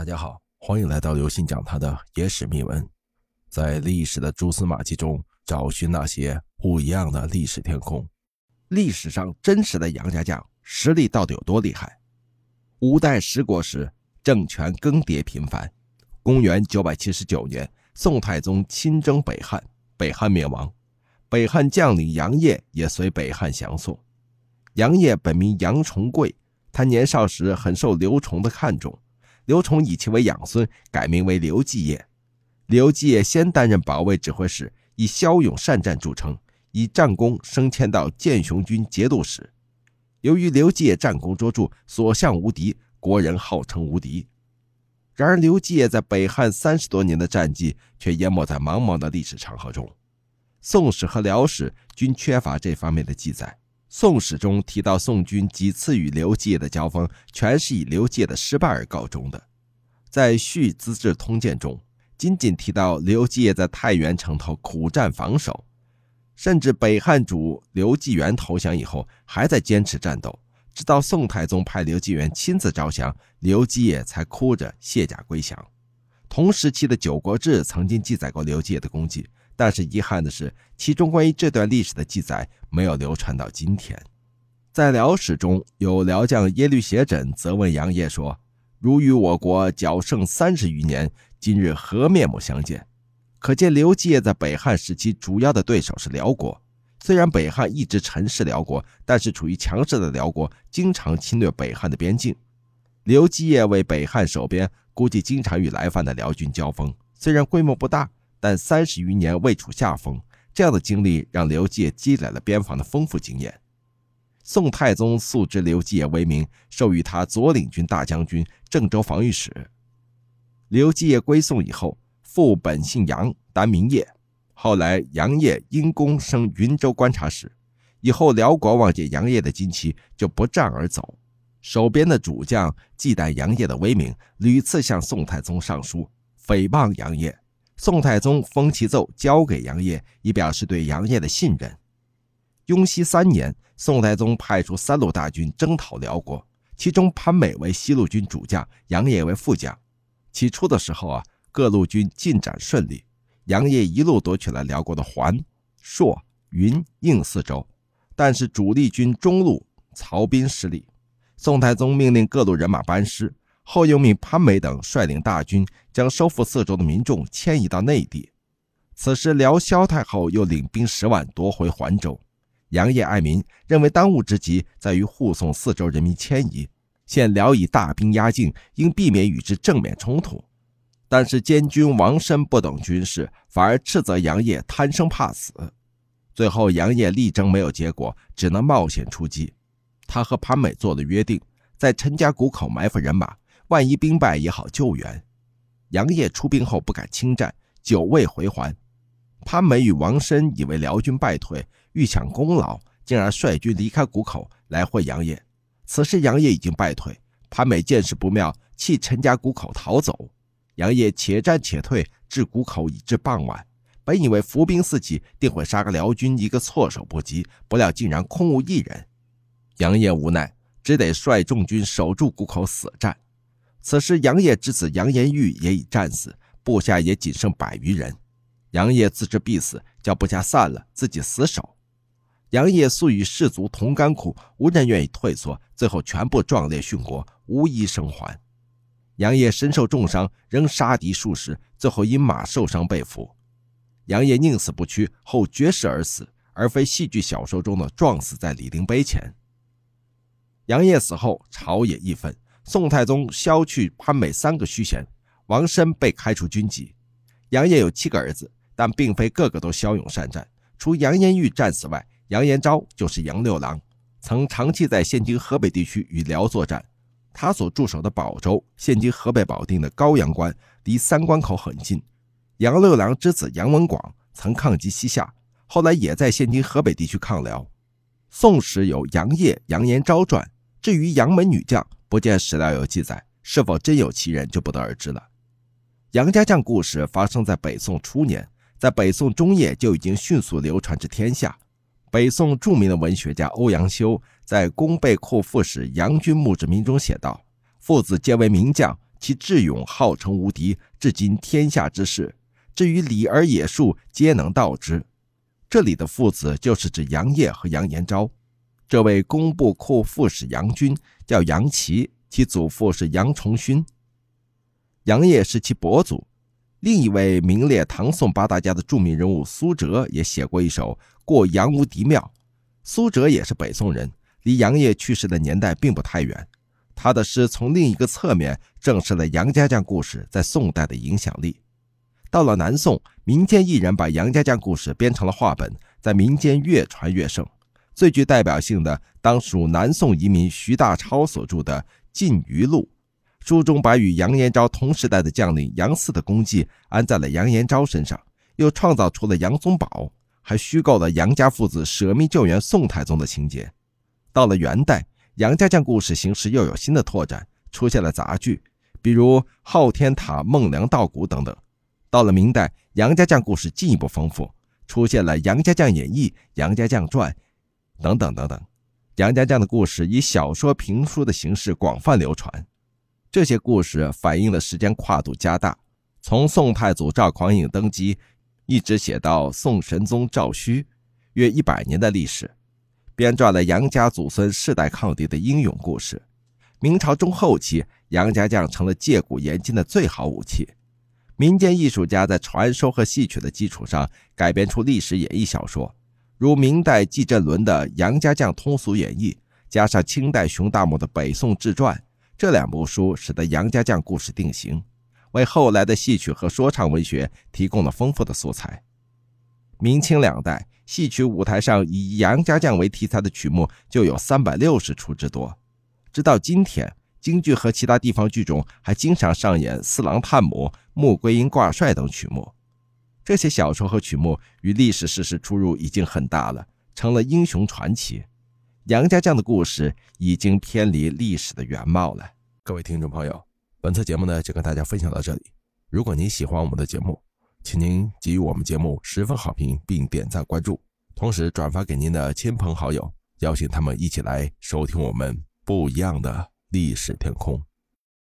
大家好，欢迎来到刘信讲他的野史秘闻，在历史的蛛丝马迹中找寻那些不一样的历史天空。历史上真实的杨家将实力到底有多厉害？五代十国时，政权更迭频繁。公元九百七十九年，宋太宗亲征北汉，北汉灭亡，北汉将领杨业也随北汉降宋。杨业本名杨重贵，他年少时很受刘崇的看重。刘崇以其为养孙，改名为刘继业。刘继业先担任保卫指挥使，以骁勇善战著称，以战功升迁到建雄军节度使。由于刘继业战功卓著，所向无敌，国人号称无敌。然而，刘继业在北汉三十多年的战绩却淹没在茫茫的历史长河中，《宋史》和《辽史》均缺乏这方面的记载。《宋史》中提到宋军几次与刘继业的交锋，全是以刘继业的失败而告终的。在《续资治通鉴》中，仅仅提到刘继业在太原城头苦战防守，甚至北汉主刘继元投降以后，还在坚持战斗，直到宋太宗派刘继元亲自招降，刘继业才哭着卸甲归降。同时期的《九国志》曾经记载过刘继业的功绩。但是遗憾的是，其中关于这段历史的记载没有流传到今天。在辽史中有辽将耶律斜轸责问杨业说：“如与我国较胜三十余年，今日何面目相见？”可见刘继业在北汉时期主要的对手是辽国。虽然北汉一直臣视辽国，但是处于强势的辽国经常侵略北汉的边境。刘继业为北汉守边，估计经常与来犯的辽军交锋，虽然规模不大。但三十余年未处下风，这样的经历让刘继业积累了边防的丰富经验。宋太宗素知刘继业威名，授予他左领军大将军、郑州防御使。刘继业归宋以后，父本姓杨，单名业。后来杨业因功升云州观察使。以后辽国望见杨业的旌旗，就不战而走。守边的主将忌惮杨业的威名，屡次向宋太宗上书诽谤杨业。宋太宗封其奏交给杨业，以表示对杨业的信任。雍熙三年，宋太宗派出三路大军征讨辽国，其中潘美为西路军主将，杨业为副将。起初的时候啊，各路军进展顺利，杨业一路夺取了辽国的环、朔、云、应四州。但是主力军中路曹彬失利，宋太宗命令各路人马班师。后又命潘美等率领大军，将收复四周的民众迁移到内地。此时，辽萧太后又领兵十万夺回环州。杨业爱民，认为当务之急在于护送四周人民迁移。现辽以大兵压境，应避免与之正面冲突。但是监军王申不懂军事，反而斥责杨业贪生怕死。最后，杨业力争没有结果，只能冒险出击。他和潘美做了约定，在陈家谷口埋伏人马。万一兵败也好救援。杨业出兵后不敢轻战，久未回还。潘美与王申以为辽军败退，欲抢功劳，进而率军离开谷口来会杨业。此时杨业已经败退，潘美见势不妙，弃陈家谷口逃走。杨业且战且退，至谷口已至傍晚。本以为伏兵四起，定会杀个辽军一个措手不及，不料竟然空无一人。杨业无奈，只得率众军守住谷口死战。此时，杨业之子杨延玉也已战死，部下也仅剩百余人。杨业自知必死，叫部下散了，自己死守。杨业素与士卒同甘苦，无人愿意退缩，最后全部壮烈殉国，无一生还。杨业身受重伤，仍杀敌数十，最后因马受伤被俘。杨业宁死不屈，后绝食而死，而非戏剧小说中的撞死在李陵碑前。杨业死后，朝野义愤。宋太宗削去潘美三个虚衔，王申被开除军籍。杨业有七个儿子，但并非个个都骁勇善战。除杨延玉战死外，杨延昭就是杨六郎，曾长期在现今河北地区与辽作战。他所驻守的保州（现今河北保定的高阳关）离三关口很近。杨六郎之子杨文广曾抗击西夏，后来也在现今河北地区抗辽。《宋史》有杨业、杨延昭传。至于杨门女将，不见史料有记载，是否真有其人就不得而知了。杨家将故事发生在北宋初年，在北宋中叶就已经迅速流传至天下。北宋著名的文学家欧阳修在《功备库副使杨君墓志铭》中写道：“父子皆为名将，其智勇号称无敌，至今天下之事，至于礼而野术，皆能道之。这里的父子就是指杨业和杨延昭。这位工部库副使杨军叫杨琦，其祖父是杨崇勋。杨业是其伯祖。另一位名列唐宋八大家的著名人物苏辙也写过一首《过杨无敌庙》。苏辙也是北宋人，离杨业去世的年代并不太远。他的诗从另一个侧面证实了杨家将故事在宋代的影响力。到了南宋，民间艺人把杨家将故事编成了话本，在民间越传越盛。最具代表性的当属南宋移民徐大超所著的《晋余录》。书中把与杨延昭同时代的将领杨四的功绩安在了杨延昭身上，又创造出了杨宗保，还虚构了杨家父子舍命救援宋太宗的情节。到了元代，杨家将故事形式又有新的拓展，出现了杂剧，比如《昊天塔》《孟良道骨》等等。到了明代，杨家将故事进一步丰富，出现了《杨家将演义》《杨家将传》等等等等。杨家将的故事以小说、评书的形式广泛流传。这些故事反映的时间跨度加大，从宋太祖赵匡胤登基，一直写到宋神宗赵顼，约一百年的历史，编撰了杨家祖孙世代抗敌的英勇故事。明朝中后期，杨家将成了借古言今的最好武器。民间艺术家在传说和戏曲的基础上改编出历史演义小说，如明代纪振伦的《杨家将通俗演义》，加上清代熊大木的《北宋志传》。这两部书使得杨家将故事定型，为后来的戏曲和说唱文学提供了丰富的素材。明清两代戏曲舞台上以杨家将为题材的曲目就有三百六十出之多。直到今天，京剧和其他地方剧种还经常上演《四郎探母》《穆桂英挂帅》等曲目。这些小说和曲目与历史事实出入已经很大了，成了英雄传奇。杨家将的故事已经偏离历史的原貌了。各位听众朋友，本次节目呢就跟大家分享到这里。如果您喜欢我们的节目，请您给予我们节目十分好评，并点赞关注，同时转发给您的亲朋好友，邀请他们一起来收听我们不一样的历史天空。